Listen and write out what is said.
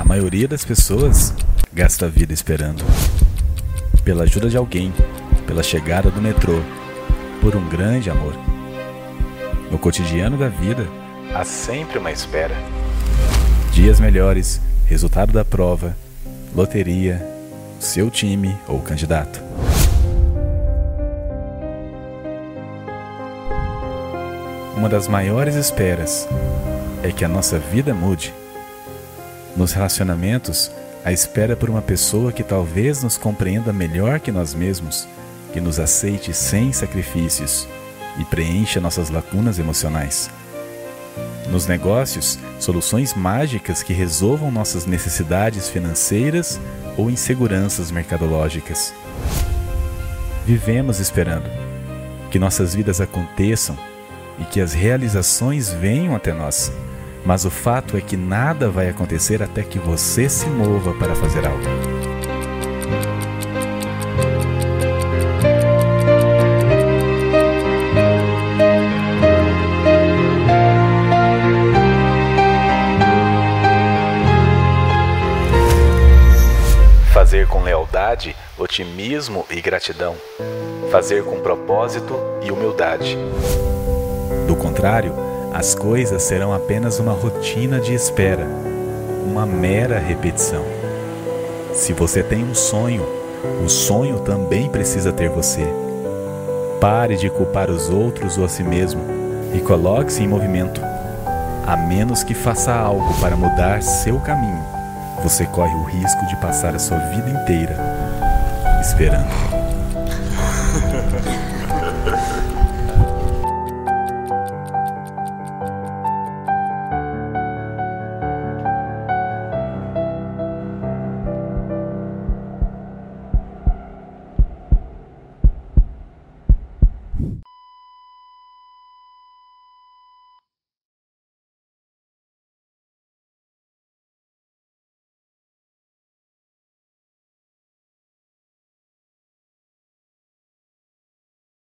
A maioria das pessoas gasta a vida esperando. Pela ajuda de alguém, pela chegada do metrô, por um grande amor. No cotidiano da vida, há sempre uma espera. Dias melhores, resultado da prova, loteria, seu time ou candidato. Uma das maiores esperas é que a nossa vida mude. Nos relacionamentos, a espera por uma pessoa que talvez nos compreenda melhor que nós mesmos, que nos aceite sem sacrifícios e preencha nossas lacunas emocionais. Nos negócios, soluções mágicas que resolvam nossas necessidades financeiras ou inseguranças mercadológicas. Vivemos esperando que nossas vidas aconteçam e que as realizações venham até nós. Mas o fato é que nada vai acontecer até que você se mova para fazer algo. Fazer com lealdade, otimismo e gratidão. Fazer com propósito e humildade. Do contrário, as coisas serão apenas uma rotina de espera, uma mera repetição. Se você tem um sonho, o sonho também precisa ter você. Pare de culpar os outros ou a si mesmo e coloque-se em movimento. A menos que faça algo para mudar seu caminho, você corre o risco de passar a sua vida inteira esperando.